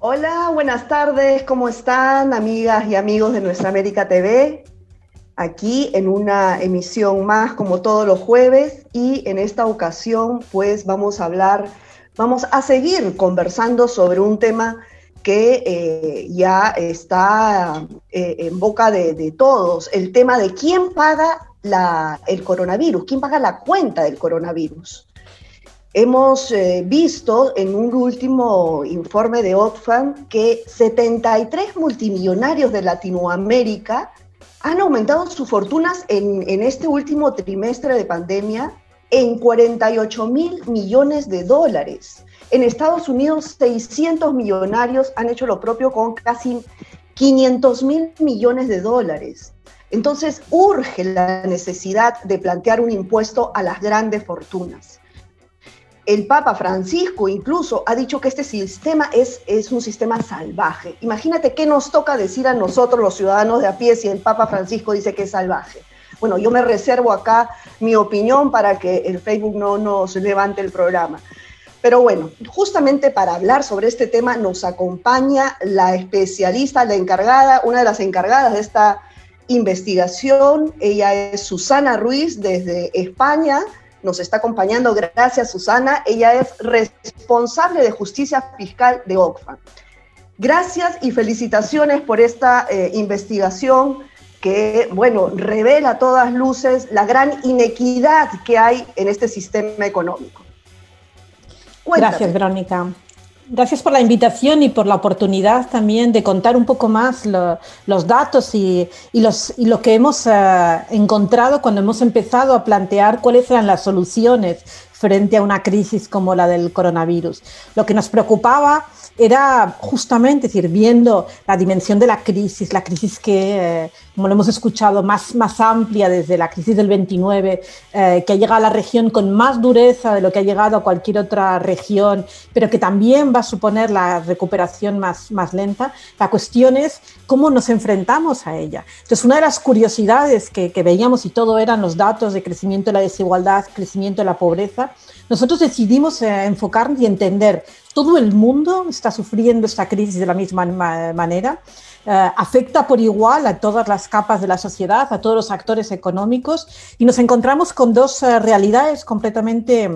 Hola, buenas tardes, ¿cómo están amigas y amigos de Nuestra América TV? Aquí en una emisión más como todos los jueves y en esta ocasión pues vamos a hablar, vamos a seguir conversando sobre un tema que eh, ya está eh, en boca de, todos, el tema de quién paga el coronavirus, quién paga la cuenta del coronavirus. Hemos eh, visto en un último informe de Oxfam que 73 multimillonarios de Latinoamérica han aumentado sus fortunas en, en este último trimestre de pandemia en 48 mil millones de dólares. En Estados Unidos, 600 millonarios han hecho lo propio con casi 500 mil millones de dólares. Entonces, urge la necesidad de plantear un impuesto a las grandes fortunas el Papa Francisco incluso ha dicho que este sistema es, es un sistema salvaje. Imagínate qué nos toca decir a nosotros los ciudadanos de a pie si el Papa Francisco dice que es salvaje. Bueno, yo me reservo acá mi opinión para que el Facebook no nos levante el programa. Pero bueno, justamente para hablar sobre este tema nos acompaña la especialista, la encargada, una de las encargadas de esta investigación. Ella es Susana Ruiz desde España nos está acompañando. Gracias, Susana. Ella es responsable de justicia fiscal de Oxfam. Gracias y felicitaciones por esta eh, investigación que, bueno, revela a todas luces la gran inequidad que hay en este sistema económico. Gracias, Verónica. Gracias por la invitación y por la oportunidad también de contar un poco más los datos y, los, y, lo que hemos eh, encontrado cuando hemos empezado a plantear cuáles eran las soluciones frente a una crisis como la del coronavirus. Lo que nos preocupaba era justamente, decir, viendo la dimensión de la crisis, la crisis que, eh, como lo hemos escuchado, más, más amplia desde la crisis del 29, eh, que ha llegado a la región con más dureza de lo que ha llegado a cualquier otra región, pero que también va a suponer la recuperación más, más lenta, la cuestión es cómo nos enfrentamos a ella. Entonces, una de las curiosidades que, que veíamos, y todo eran los datos de crecimiento de la desigualdad, crecimiento de la pobreza, nosotros decidimos eh, enfocarnos y entender, todo el mundo está sufriendo esta crisis de la misma manera, eh, afecta por igual a todas las capas de la sociedad, a todos los actores económicos, y nos encontramos con dos eh, realidades completamente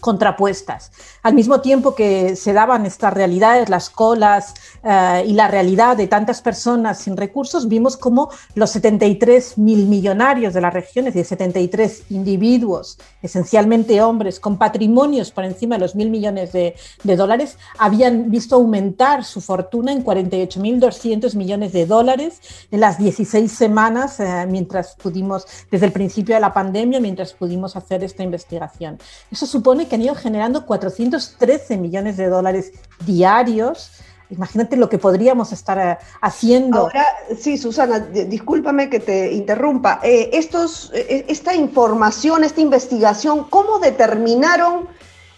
contrapuestas. Al mismo tiempo que se daban estas realidades, las colas eh, y la realidad de tantas personas sin recursos, vimos como los 73 mil millonarios de la región, es decir, 73 individuos, esencialmente hombres, con patrimonios por encima de los mil millones de, dólares, habían visto aumentar su fortuna en 48 mil 200 millones de dólares en las 16 semanas eh, mientras pudimos, desde el principio de la pandemia, mientras pudimos hacer esta investigación. Eso supone que han ido generando 413 millones de dólares diarios. Imagínate lo que podríamos estar eh, haciendo. Ahora, sí, Susana, discúlpame que te interrumpa. Eh, estos, eh, esta información, esta investigación, ¿cómo determinaron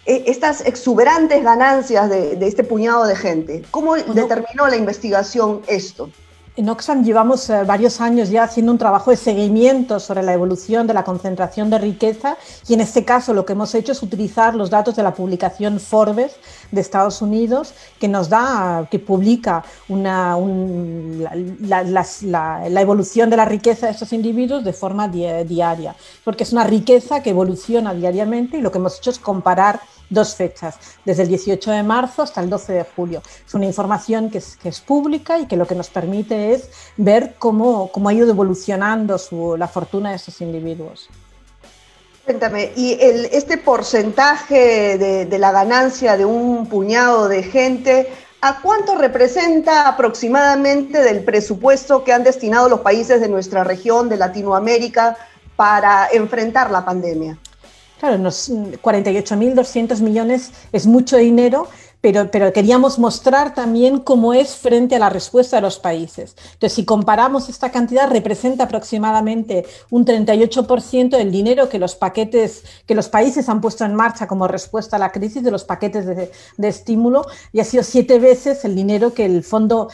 estas exuberantes ganancias de, este puñado de gente? ¿Cómo determinó la investigación esto? En Oxfam llevamos eh, varios años ya haciendo un trabajo de seguimiento sobre la evolución de la concentración de riqueza y en este caso lo que hemos hecho es utilizar los datos de la publicación Forbes de Estados Unidos que nos da, que publica la, evolución de la riqueza de estos individuos de forma diaria, porque es una riqueza que evoluciona diariamente y lo que hemos hecho es comparar dos fechas, desde el 18 de marzo hasta el 12 de julio. Es una información que es, que es pública y que lo que nos permite es ver cómo, cómo ha ido evolucionando su, la fortuna de esos individuos. Cuéntame, ¿y el, este porcentaje de, de la ganancia de un puñado de gente, ¿a cuánto representa aproximadamente del presupuesto que han destinado los países de nuestra región, de Latinoamérica, para enfrentar la pandemia? Claro, 48.200 millones es mucho dinero, pero, queríamos mostrar también cómo es frente a la respuesta de los países. Entonces, si comparamos esta cantidad, representa aproximadamente un 38% del dinero que los paquetes, que los países han puesto en marcha como respuesta a la crisis de los paquetes de, estímulo, y ha sido siete veces el dinero que el Fondo,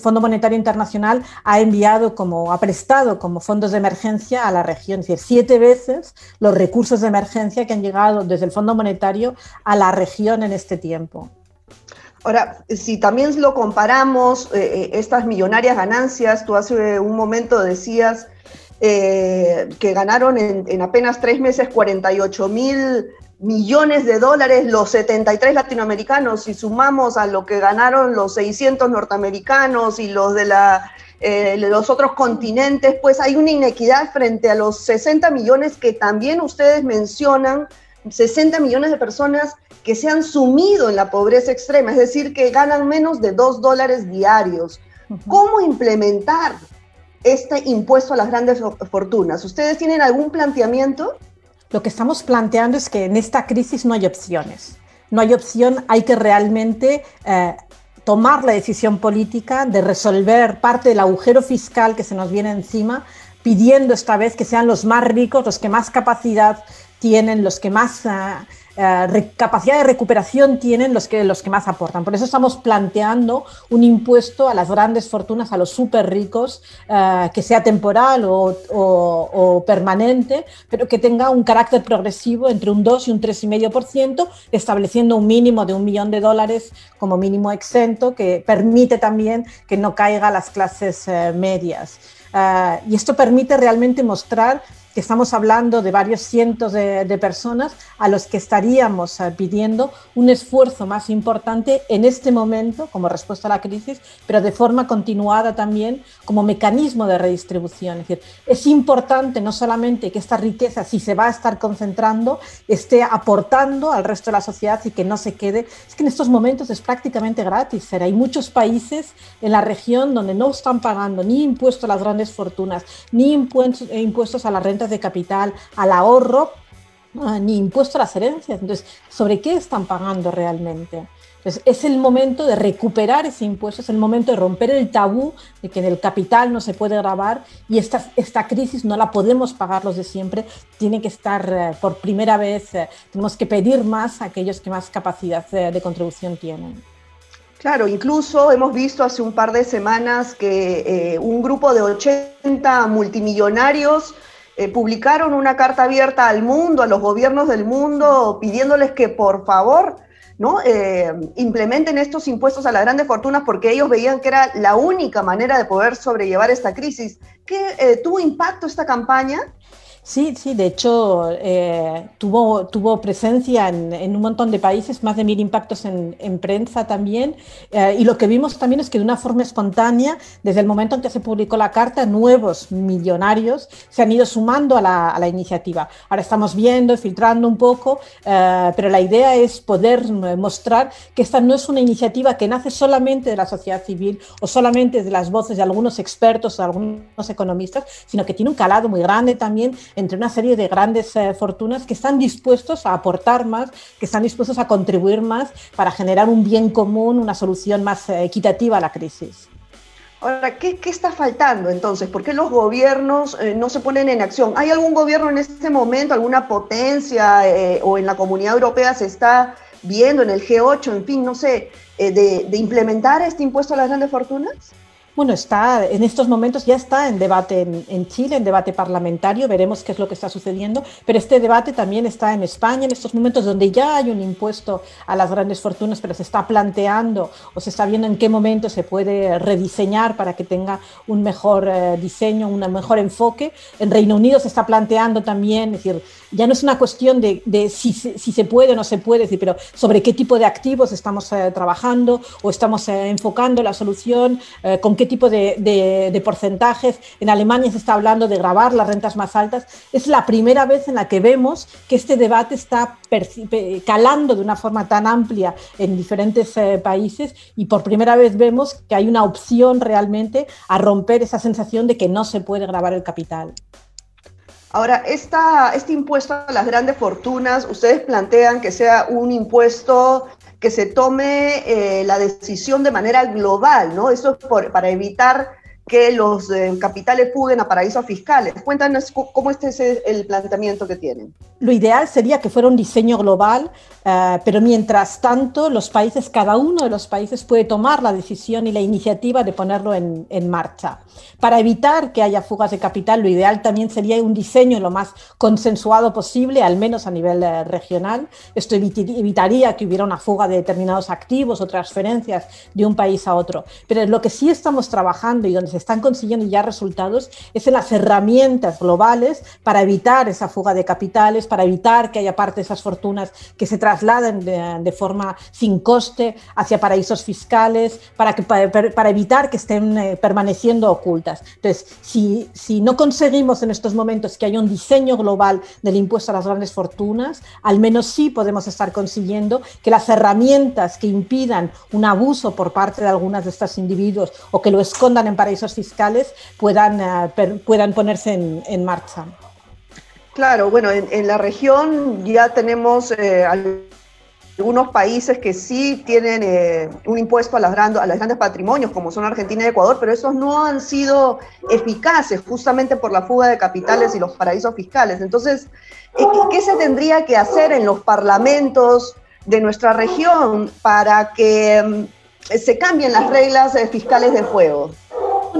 Fondo Monetario Internacional ha enviado como, ha prestado como fondos de emergencia a la región. Es decir, siete veces los recursos de emergencia que han llegado desde el Fondo Monetario a la región en este tiempo. Ahora, si también lo comparamos, eh, estas millonarias ganancias, tú hace un momento decías que ganaron en, en, apenas tres meses 48 mil millones de dólares los 73 latinoamericanos, y sumamos a lo que ganaron los 600 norteamericanos y los de eh, los otros continentes, pues hay una inequidad frente a los 60 millones que también ustedes mencionan, 60 millones de personas que se han sumido en la pobreza extrema, es decir, que ganan menos de 2 dólares diarios. ¿Cómo implementar este impuesto a las grandes fortunas? ¿Ustedes tienen algún planteamiento? Lo que estamos planteando es que en esta crisis no hay opciones. No hay opción, hay que realmente eh, tomar la decisión política de resolver parte del agujero fiscal que se nos viene encima, pidiendo esta vez que sean los más ricos, los que más capacidad tienen, los que más... Eh, eh, capacidad de recuperación tienen los que, los que más aportan. Por eso estamos planteando un impuesto a las grandes fortunas, a los súper ricos, eh, que sea temporal o, permanente, pero que tenga un carácter progresivo entre un 2 y un 3,5%, estableciendo un mínimo de un millón de dólares como mínimo exento, que permite también que no caiga a las clases eh, medias. y esto permite realmente mostrar que estamos hablando de varios cientos de, personas a los que estaríamos eh, pidiendo un esfuerzo más importante en este momento como respuesta a la crisis, pero de forma continuada también como mecanismo de redistribución. Es decir, es importante no solamente que esta riqueza, si se va a estar concentrando, esté aportando al resto de la sociedad y que no se quede. Es que en estos momentos es prácticamente gratis. Hay muchos países en la región donde no están pagando ni impuestos a las grandes fortunas, ni impuestos a la renta de capital, al ahorro, ah, ni impuesto a las herencias. Entonces, ¿sobre qué están pagando realmente? Entonces, es el momento de recuperar ese impuesto, es el momento de romper el tabú de que en el capital no se puede grabar y esta, esta crisis no la podemos pagar los de siempre, tiene que estar eh, por primera vez, eh, tenemos que pedir más a aquellos que más capacidad eh, de contribución tienen. Claro, incluso hemos visto hace un par de semanas que un grupo de 80 multimillonarios eh, publicaron una carta abierta al mundo, a los gobiernos del mundo, pidiéndoles que por favor ¿no? Eh, implementen estos impuestos a las grandes fortunas porque ellos veían que era la única manera de poder sobrellevar esta crisis. ¿Qué eh, tuvo impacto esta campaña? Sí, sí, de hecho eh, tuvo, presencia en, un montón de países, más de mil impactos en, prensa también. Eh, y lo que vimos también es que de una forma espontánea, desde el momento en que se publicó la carta, nuevos millonarios se han ido sumando a la, iniciativa. Ahora estamos viendo, filtrando un poco, eh, pero la idea es poder mostrar que esta no es una iniciativa que nace solamente de la sociedad civil o solamente de las voces de algunos expertos o algunos economistas, sino que tiene un calado muy grande también entre una serie de grandes eh, fortunas que están dispuestos a aportar más, que están dispuestos a contribuir más para generar un bien común, una solución más eh, equitativa a la crisis. Ahora, ¿qué, está faltando entonces? ¿Por qué los gobiernos eh, no se ponen en acción? ¿Hay algún gobierno en este momento, alguna potencia o en la comunidad europea se está viendo, en el G8, en fin, no sé, de implementar este impuesto a las grandes fortunas? Bueno, está en estos momentos ya está en debate en, Chile, en debate parlamentario, veremos qué es lo que está sucediendo, pero este debate también está en España en estos momentos donde ya hay un impuesto a las grandes fortunas, pero se está planteando o se está viendo en qué momento se puede rediseñar para que tenga un mejor eh, diseño, un mejor enfoque. En Reino Unido se está planteando también, es decir, ya no es una cuestión de, si, se puede o no se puede, decir, pero sobre qué tipo de activos estamos eh, trabajando o estamos eh, enfocando la solución, con qué tipo de, porcentajes. En Alemania se está hablando de grabar las rentas más altas. Es la primera vez en la que vemos que este debate está calando de una forma tan amplia en diferentes eh, países y por primera vez vemos que hay una opción realmente a romper esa sensación de que no se puede grabar el capital. Ahora, esta, este impuesto a las grandes fortunas, ustedes plantean que sea un impuesto que se tome eh, la decisión de manera global, ¿no? Eso es para evitar que los eh, capitales fuguen a paraísos fiscales. Cuéntanos cómo este es el planteamiento que tienen. Lo ideal sería que fuera un diseño global, eh, pero mientras tanto los países, cada uno de los países puede tomar la decisión y la iniciativa de ponerlo en, en marcha. Para evitar que haya fugas de capital, lo ideal también sería un diseño lo más consensuado posible, al menos a nivel eh, regional. Esto evitaría que hubiera una fuga de determinados activos o transferencias de un país a otro. Pero lo que sí estamos trabajando y donde se están consiguiendo ya resultados es en las herramientas globales para evitar esa fuga de capitales, para evitar que haya parte de esas fortunas que se trasladen de, forma sin coste hacia paraísos fiscales, para, que, para, evitar que estén eh, permaneciendo ocultas. Entonces, si, si no conseguimos en estos momentos que haya un diseño global del impuesto a las grandes fortunas, al menos sí podemos estar consiguiendo que las herramientas que impidan un abuso por parte de algunas de estos individuos o que lo escondan en paraísos fiscales puedan, eh, puedan ponerse en, marcha. Claro, bueno, en, la región ya tenemos eh, algunos países que sí tienen eh, un impuesto a, las grandes, a los grandes patrimonios, como son Argentina y Ecuador, pero esos no han sido eficaces justamente por la fuga de capitales y los paraísos fiscales. Entonces, ¿qué se tendría que hacer en los parlamentos de nuestra región para que mm, se cambien las reglas fiscales de juego?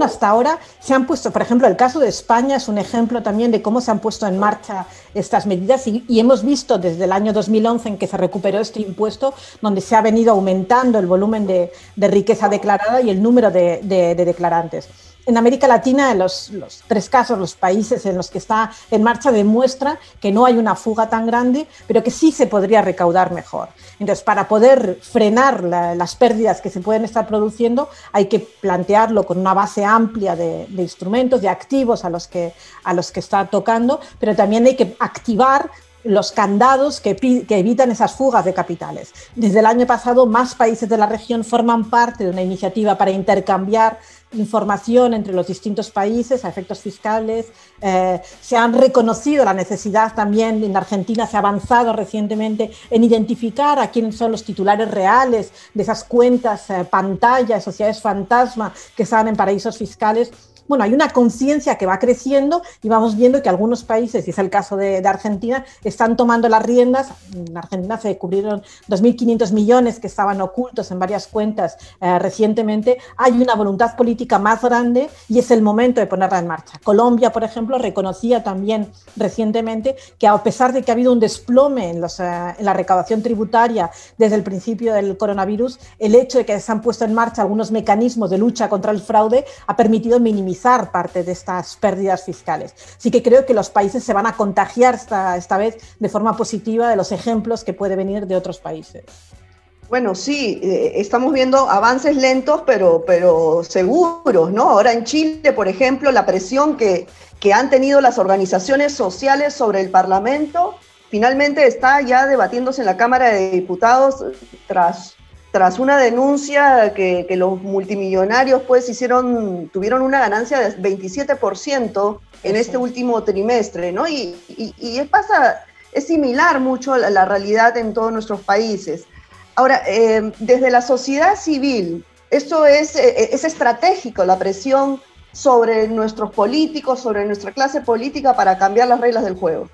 Hasta ahora se han puesto, por ejemplo, el caso de España es un ejemplo también de cómo se han puesto en marcha estas medidas y, hemos visto desde el año 2011 en que se recuperó este impuesto, donde se ha venido aumentando el volumen de, riqueza declarada y el número de declarantes en América Latina, los, los, tres casos, los países en los que está en marcha, demuestra que no hay una fuga tan grande, pero que sí se podría recaudar mejor. Entonces, para poder frenar las pérdidas que se pueden estar produciendo, hay que plantearlo con una base amplia de, instrumentos, de activos a los, que, a los que está tocando, pero también hay que activar los candados que, evitan esas fugas de capitales. Desde el año pasado, más países de la región forman parte de una iniciativa para intercambiar información entre los distintos países a efectos fiscales. Eh, se han reconocido la necesidad también, en Argentina se ha avanzado recientemente en identificar a quiénes son los titulares reales de esas cuentas eh, pantalla, sociedades fantasma que están en paraísos fiscales bueno, hay una conciencia que va creciendo y vamos viendo que algunos países, y es el caso de, Argentina, están tomando las riendas. En Argentina se descubrieron 2.500 millones que estaban ocultos en varias cuentas eh, recientemente. Hay una voluntad política más grande y es el momento de ponerla en marcha. Colombia, por ejemplo, reconocía también recientemente que a pesar de que ha habido un desplome en, los, eh, en la recaudación tributaria desde el principio del coronavirus, el hecho de que se han puesto en marcha algunos mecanismos de lucha contra el fraude ha permitido minimizar parte de estas pérdidas fiscales. Así que creo que los países se van a contagiar esta, esta vez de forma positiva de los ejemplos que puede venir de otros países. Bueno, sí, eh, estamos viendo avances lentos, pero, pero seguros, ¿no? Ahora en Chile, por ejemplo, la presión que, que han tenido las organizaciones sociales sobre el Parlamento finalmente está ya debatiéndose en la Cámara de Diputados tras tras una denuncia que, los multimillonarios pues hicieron, tuvieron una ganancia de 27% en este último trimestre, ¿no? Y, y, pasa, es similar mucho a la, realidad en todos nuestros países. Ahora, eh, desde la sociedad civil, esto es, eh, es estratégico, la presión sobre nuestros políticos, sobre nuestra clase política para cambiar las reglas del juego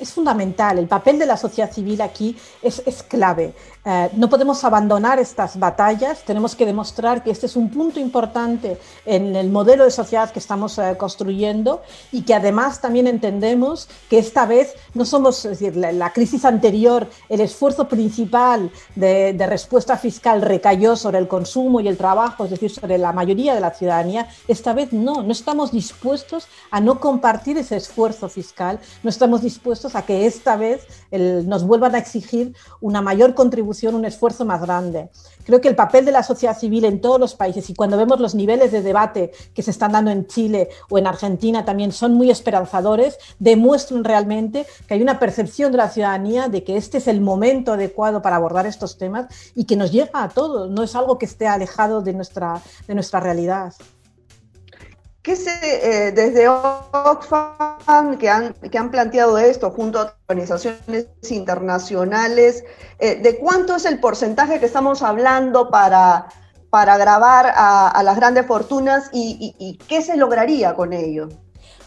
es fundamental. El papel de la sociedad civil aquí es, es clave. Eh, no podemos abandonar estas batallas, tenemos que demostrar que este es un punto importante en el modelo de sociedad que estamos eh, construyendo y que además también entendemos que esta vez no somos, es decir, la, crisis anterior, el esfuerzo principal de, de, respuesta fiscal recayó sobre el consumo y el trabajo, es decir, sobre la mayoría de la ciudadanía. Esta vez no, no estamos dispuestos a no compartir ese esfuerzo fiscal, no estamos dispuestos a que esta vez nos vuelvan a exigir una mayor contribución un esfuerzo más grande. Creo que el papel de la sociedad civil en todos los países y cuando vemos los niveles de debate que se están dando en Chile o en Argentina también son muy esperanzadores, demuestran realmente que hay una percepción de la ciudadanía de que este es el momento adecuado para abordar estos temas y que nos llega a todos, no es algo que esté alejado de nuestra, de nuestra realidad. ¿Qué se, eh, desde Oxfam, que han, que han planteado esto junto a organizaciones internacionales, eh, de cuánto es el porcentaje que estamos hablando para, para grabar a, las grandes fortunas y, qué se lograría con ello?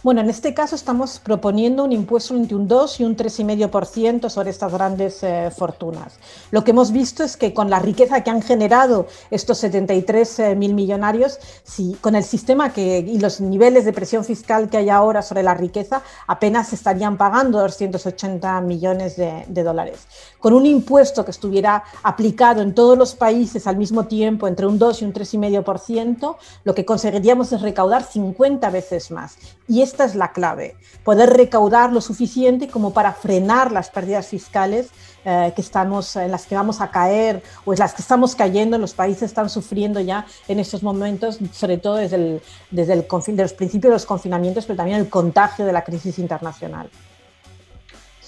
Bueno, en este caso estamos proponiendo un impuesto entre un 2 y un 3,5% sobre estas grandes eh, fortunas. Lo que hemos visto es que con la riqueza que han generado estos 73 eh, mil millonarios, si, con el sistema y los niveles de presión fiscal que hay ahora sobre la riqueza, apenas estarían pagando 280 millones de dólares. Con un impuesto que estuviera aplicado en todos los países al mismo tiempo, entre un 2 y un 3,5%, lo que conseguiríamos es recaudar 50 veces más. Y esta es la clave, poder recaudar lo suficiente como para frenar las pérdidas fiscales eh, que estamos, en las que vamos a caer o en las que estamos cayendo, los países están sufriendo ya en estos momentos, sobre todo desde, el, desde el, de los principios de los confinamientos, pero también el contagio de la crisis internacional.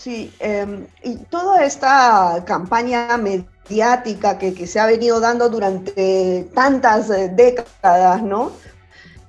Sí, em, y toda esta campaña mediática que, que, se ha venido dando durante tantas eh, décadas, ¿no?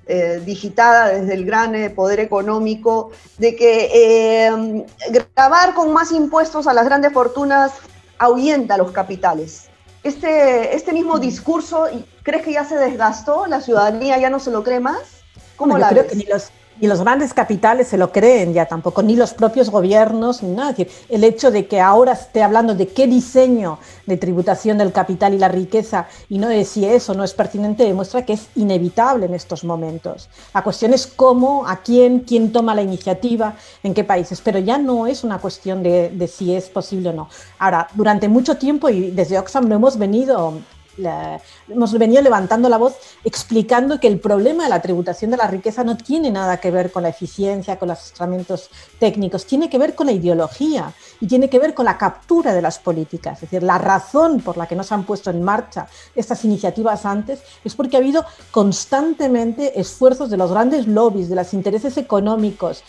Eh, digitada desde el gran eh, poder económico, de que em, grabar con más impuestos a las grandes fortunas ahuyenta los capitales. Este, este mismo mm. discurso, ¿crees que ya se desgastó? ¿La ciudadanía ya no se lo cree más? ¿Cómo la creo que ni los, y los grandes capitales se lo creen ya tampoco, ni los propios gobiernos, ni nada. el hecho de que ahora esté hablando de qué diseño de tributación del capital y la riqueza y no de si eso no es pertinente, demuestra que es inevitable en estos momentos. La cuestión es cómo, a quién, quién toma la iniciativa, en qué países, pero ya no es una cuestión de, de si es posible o no. Ahora, durante mucho tiempo, y desde Oxfam lo hemos venido hemos venido levantando la voz explicando que el problema de la tributación de la riqueza no tiene nada que ver con la eficiencia, con los instrumentos técnicos, tiene que ver con la ideología y tiene que ver con la captura de las políticas. Es decir, la razón por la que no se han puesto en marcha estas iniciativas antes es porque ha habido constantemente esfuerzos de los grandes lobbies, de los intereses económicos,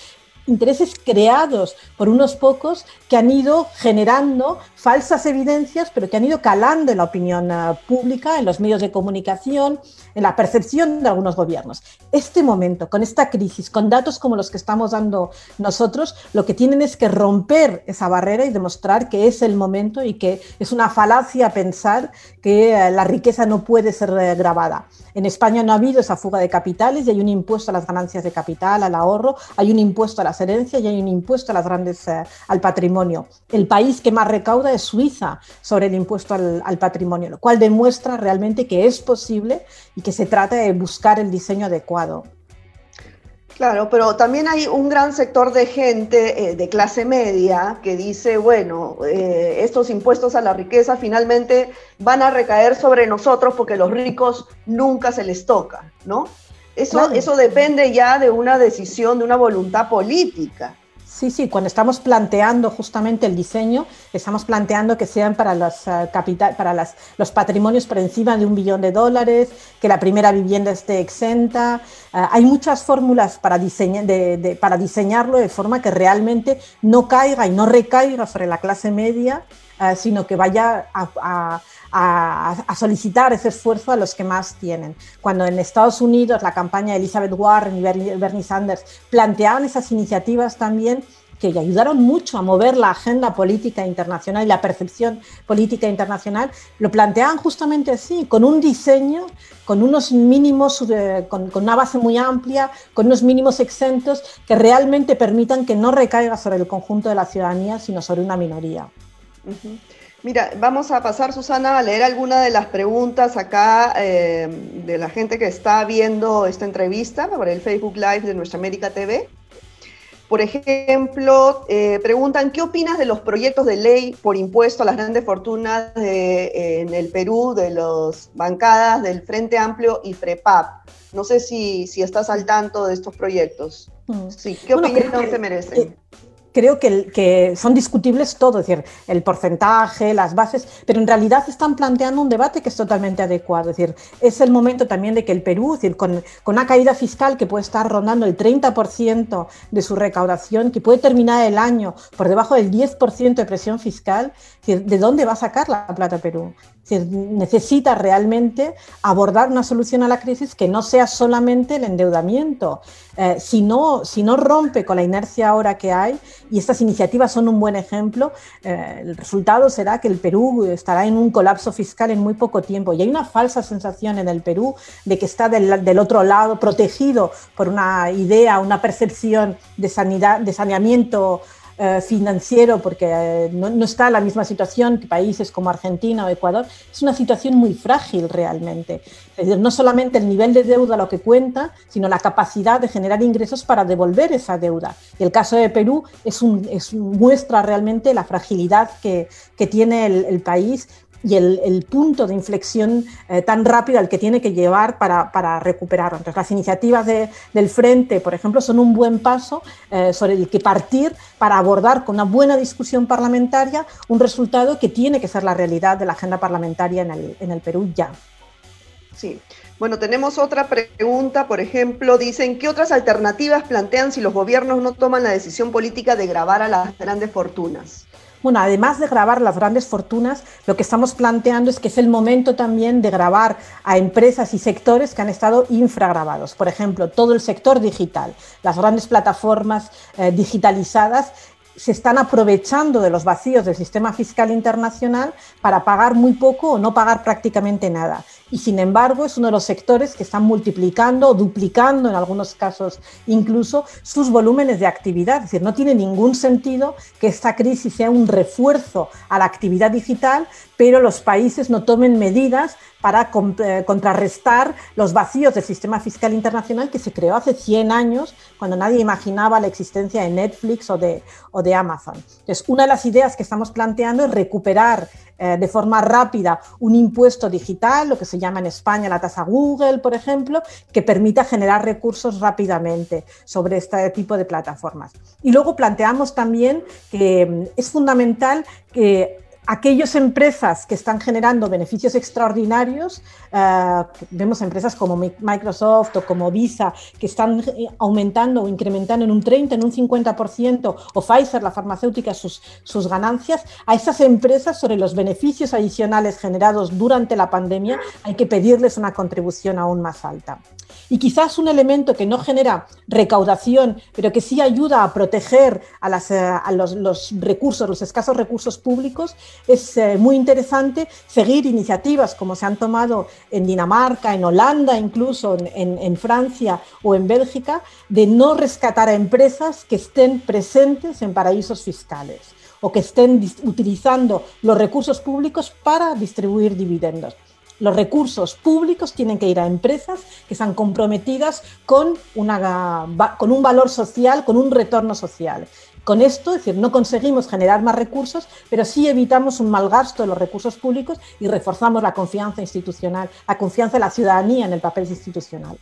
intereses creados por unos pocos que han ido generando falsas evidencias, pero que han ido calando en la opinión eh, pública, en los medios de comunicación, en la percepción de algunos gobiernos. Este momento, con esta crisis, con datos como los que estamos dando nosotros, lo que tienen es que romper esa barrera y demostrar que es el momento y que es una falacia pensar que eh, la riqueza no puede ser eh, grabada. En España no ha habido esa fuga de capitales y hay un impuesto a las ganancias de capital, al ahorro, hay un impuesto a las herencias y hay un impuesto a las grandes, al patrimonio. El país que más recauda de Suiza sobre el impuesto al, patrimonio, lo cual demuestra realmente que es posible y que se trata de buscar el diseño adecuado. Claro, pero también hay un gran sector de gente eh, de clase media que dice, bueno, eh, estos impuestos a la riqueza finalmente van a recaer sobre nosotros porque los ricos nunca se les toca, ¿no? Eso, eso depende ya de una decisión, de una voluntad política. Sí, sí, cuando estamos planteando justamente el diseño, estamos planteando que sean para los, eh, capital, para las, los patrimonios por encima de un billón de dólares, que la primera vivienda esté exenta. Eh, hay muchas fórmulas para, de, para diseñarlo de forma que realmente no caiga y no recaiga sobre la clase media, eh, sino que vaya a solicitar ese esfuerzo a los que más tienen. Cuando en Estados Unidos la campaña de Elizabeth Warren y Bernie Sanders planteaban esas iniciativas también, que ayudaron mucho a mover la agenda política internacional y la percepción política internacional, lo planteaban justamente así, con un diseño, con unos mínimos, con, una base muy amplia, con unos mínimos exentos que realmente permitan que no recaiga sobre el conjunto de la ciudadanía, sino sobre una minoría. Mira, vamos a pasar, Susana, a leer algunas de las preguntas acá eh, de la gente que está viendo esta entrevista por el Facebook Live de Nuestra América TV. Por ejemplo, eh, preguntan, ¿qué opinas de los proyectos de ley por impuesto a las grandes fortunas en el Perú, de las bancadas del Frente Amplio y FREPAP? No sé si, si estás al tanto de estos proyectos. Mm. Sí, ¿qué opinión te merecen? Creo que, son discutibles todo, es decir, el porcentaje, las bases, pero en realidad están planteando un debate que es totalmente adecuado. Es decir, es el momento también de que el Perú, decir, con, una caída fiscal que puede estar rondando el 30% de su recaudación, que puede terminar el año por debajo del 10% de presión fiscal, ¿de dónde va a sacar la plata Perú? necesita realmente abordar una solución a la crisis que no sea solamente el endeudamiento. Eh, si no rompe con la inercia ahora que hay, y estas iniciativas son un buen ejemplo, eh, el resultado será que el Perú estará en un colapso fiscal en muy poco tiempo. Y hay una falsa sensación en el Perú de que está del, del otro lado, protegido por una idea, una percepción de sanidad, de saneamiento eh, financiero, porque eh, no, no, está en la misma situación que países como Argentina o Ecuador, es una situación muy frágil realmente. Es decir, no solamente el nivel de deuda lo que cuenta, sino la capacidad de generar ingresos para devolver esa deuda. Y el caso de Perú es un, es, muestra realmente la fragilidad que, que tiene el, el país y el, punto de inflexión eh, tan rápido al que tiene que llevar para, recuperarlo. Entonces, las iniciativas de, del Frente, por ejemplo, son un buen paso eh, sobre el que partir para abordar con una buena discusión parlamentaria un resultado que tiene que ser la realidad de la agenda parlamentaria en el, en el Perú ya. Sí. Bueno, tenemos otra pregunta, por ejemplo, dicen, ¿qué otras alternativas plantean si los gobiernos no toman la decisión política de grabar a las grandes fortunas? Bueno, además de grabar las grandes fortunas, lo que estamos planteando es que es el momento también de grabar a empresas y sectores que han estado infragrabados. Por ejemplo, todo el sector digital, las grandes plataformas eh, digitalizadas se están aprovechando de los vacíos del sistema fiscal internacional para pagar muy poco o no pagar prácticamente nada y sin embargo es uno de los sectores que están multiplicando o duplicando en algunos casos incluso sus volúmenes de actividad. Es decir, no tiene ningún sentido que esta crisis sea un refuerzo a la actividad digital, pero los países no tomen medidas para eh, contrarrestar los vacíos del sistema fiscal internacional que se creó hace 100 años, cuando nadie imaginaba la existencia de Netflix o de, o de Amazon. Entonces, una de las ideas que estamos planteando es recuperar eh, de forma rápida un impuesto digital, lo que se llama en España la tasa Google, por ejemplo, que permita generar recursos rápidamente sobre este tipo de plataformas. Y luego planteamos también que mm, es fundamental que aquellas empresas que están generando beneficios extraordinarios, uh, vemos empresas como Microsoft o como Visa, que están eh, aumentando o incrementando en un 30, en un 50%, o Pfizer, la farmacéutica, sus, sus ganancias, a esas empresas sobre los beneficios adicionales generados durante la pandemia hay que pedirles una contribución aún más alta. Y quizás un elemento que no genera recaudación, pero que sí ayuda a proteger a, eh, los, recursos, los escasos recursos públicos, es eh, muy interesante seguir iniciativas como se han tomado en Dinamarca, en Holanda, incluso en Francia o en Bélgica, de no rescatar a empresas que estén presentes en paraísos fiscales o que estén utilizando los recursos públicos para distribuir dividendos. Los recursos públicos tienen que ir a empresas que están comprometidas con, un valor social, con un retorno social. Con esto, es decir, no conseguimos generar más recursos, pero sí evitamos un mal gasto de los recursos públicos y reforzamos la confianza institucional, la confianza de la ciudadanía en el papel institucional.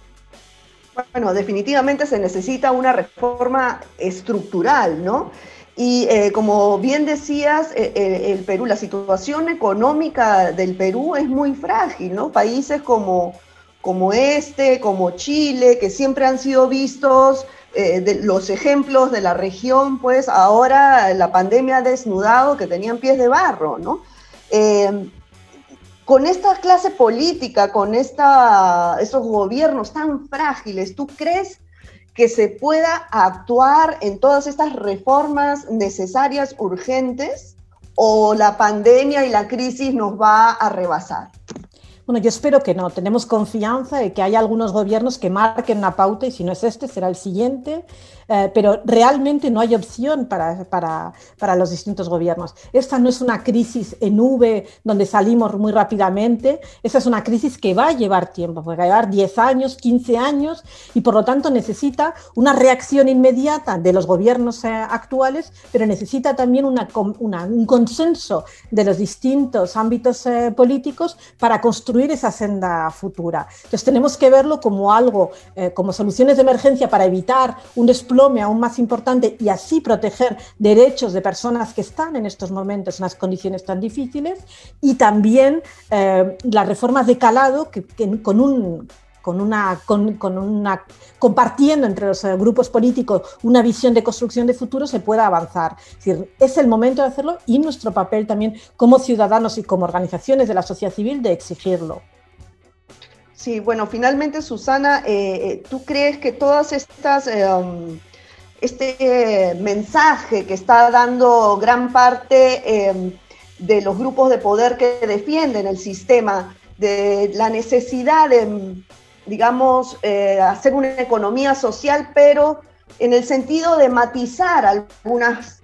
Bueno, definitivamente se necesita una reforma estructural, ¿no? Y eh, como bien decías, eh, eh, el Perú, la situación económica del Perú es muy frágil, ¿no? Países como, como este, como Chile, que siempre han sido vistos los ejemplos de la región, pues ahora la pandemia ha desnudado que tenían pies de barro, ¿no? Con esta clase política, con esta, estos gobiernos tan frágiles, ¿tú crees que se pueda actuar en todas estas reformas necesarias, urgentes, o la pandemia y la crisis nos va a rebasar? Bueno, yo espero que no. Tenemos confianza de que hay algunos gobiernos que marquen una pauta y si no es este, será el siguiente eh, pero realmente no hay opción para, para, para, los distintos gobiernos. Esta no es una crisis en V donde salimos muy rápidamente, esa es una crisis que va a llevar tiempo, va a llevar 10 años, 15 años y por lo tanto necesita una reacción inmediata de los gobiernos eh, actuales, pero necesita también una, una, un consenso de los distintos ámbitos eh, políticos para construir esa senda futura. Entonces tenemos que verlo como algo, eh, como soluciones de emergencia para evitar un desplome aún más importante y así proteger derechos de personas que están en estos momentos en las condiciones tan difíciles y también eh, las reformas de calado que, que con un con una, con, con una, compartiendo entre los eh, grupos políticos una visión de construcción de futuro, se pueda avanzar. Es, decir, es el momento de hacerlo y nuestro papel también como ciudadanos y como organizaciones de la sociedad civil de exigirlo. Sí, bueno, finalmente, Susana, eh, eh, ¿tú crees que todas estas, eh, um, este mensaje que está dando gran parte em, de los grupos de poder que defienden el sistema, de la necesidad de, digamos, eh, hacer una economía social, pero en el sentido de matizar algunas,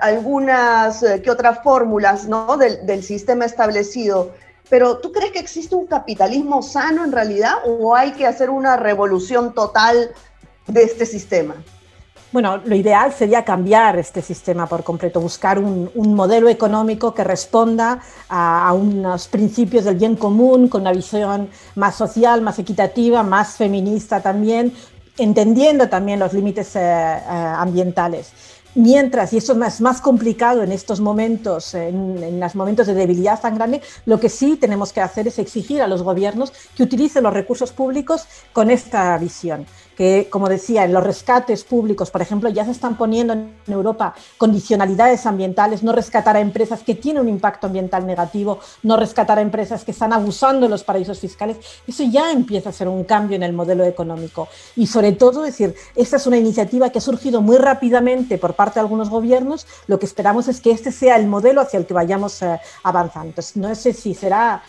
algunas eh, que otras fórmulas ¿no? del, del sistema establecido. Pero ¿tú crees que existe un capitalismo sano en realidad o hay que hacer una revolución total de este sistema? Bueno, lo ideal sería cambiar este sistema por completo, buscar un, modelo económico que responda a, unos principios del bien común, con una visión más social, más equitativa, más feminista también, entendiendo también los límites eh, eh, ambientales. Mientras, y eso es más, complicado en estos momentos, en, en, los momentos de debilidad tan grande, lo que sí tenemos que hacer es exigir a los gobiernos que utilicen los recursos públicos con esta visión que, como decía, en los rescates públicos, por ejemplo, ya se están poniendo en Europa condicionalidades ambientales, no rescatar a empresas que tienen un impacto ambiental negativo, no rescatar a empresas que están abusando de los paraísos fiscales. Eso ya empieza a ser un cambio en el modelo económico. Y sobre todo, decir, esta es una iniciativa que ha surgido muy rápidamente por parte de algunos gobiernos. Lo que esperamos es que este sea el modelo hacia el que vayamos eh, avanzando. Entonces, no sé si será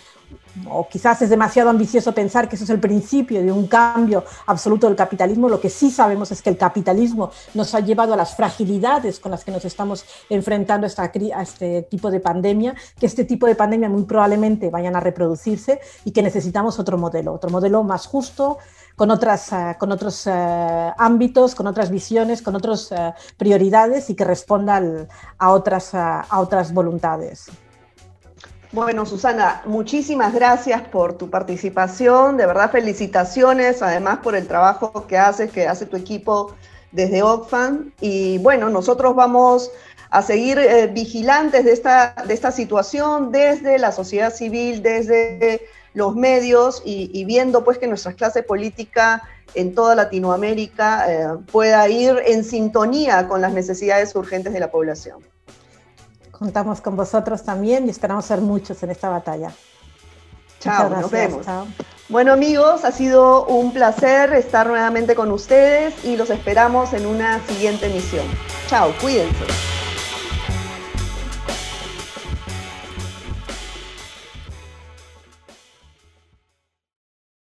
o quizás es demasiado ambicioso pensar que eso es el principio de un cambio absoluto del capitalismo. Lo que sí sabemos es que el capitalismo nos ha llevado a las fragilidades con las que nos estamos enfrentando a, este tipo de pandemia, que este tipo de pandemia muy probablemente vayan a reproducirse y que necesitamos otro modelo, otro modelo más justo, con, otras, eh, con otros eh, ámbitos, con otras visiones, con otras eh, prioridades y que responda a, otras, a otras voluntades. Bueno, Susana, muchísimas gracias por tu participación. De verdad, felicitaciones, además por el trabajo que haces, que hace tu equipo desde Oxfam. Y bueno, nosotros vamos a seguir eh, vigilantes de esta, de esta situación desde la sociedad civil, desde los medios y, viendo pues que nuestra clase política en toda Latinoamérica eh, pueda ir en sintonía con las necesidades urgentes de la población. Contamos con vosotros también y esperamos ser muchos en esta batalla. Chao, nos vemos. Bueno amigos, ha sido un placer estar nuevamente con ustedes y los esperamos en una siguiente emisión. Chao, cuídense.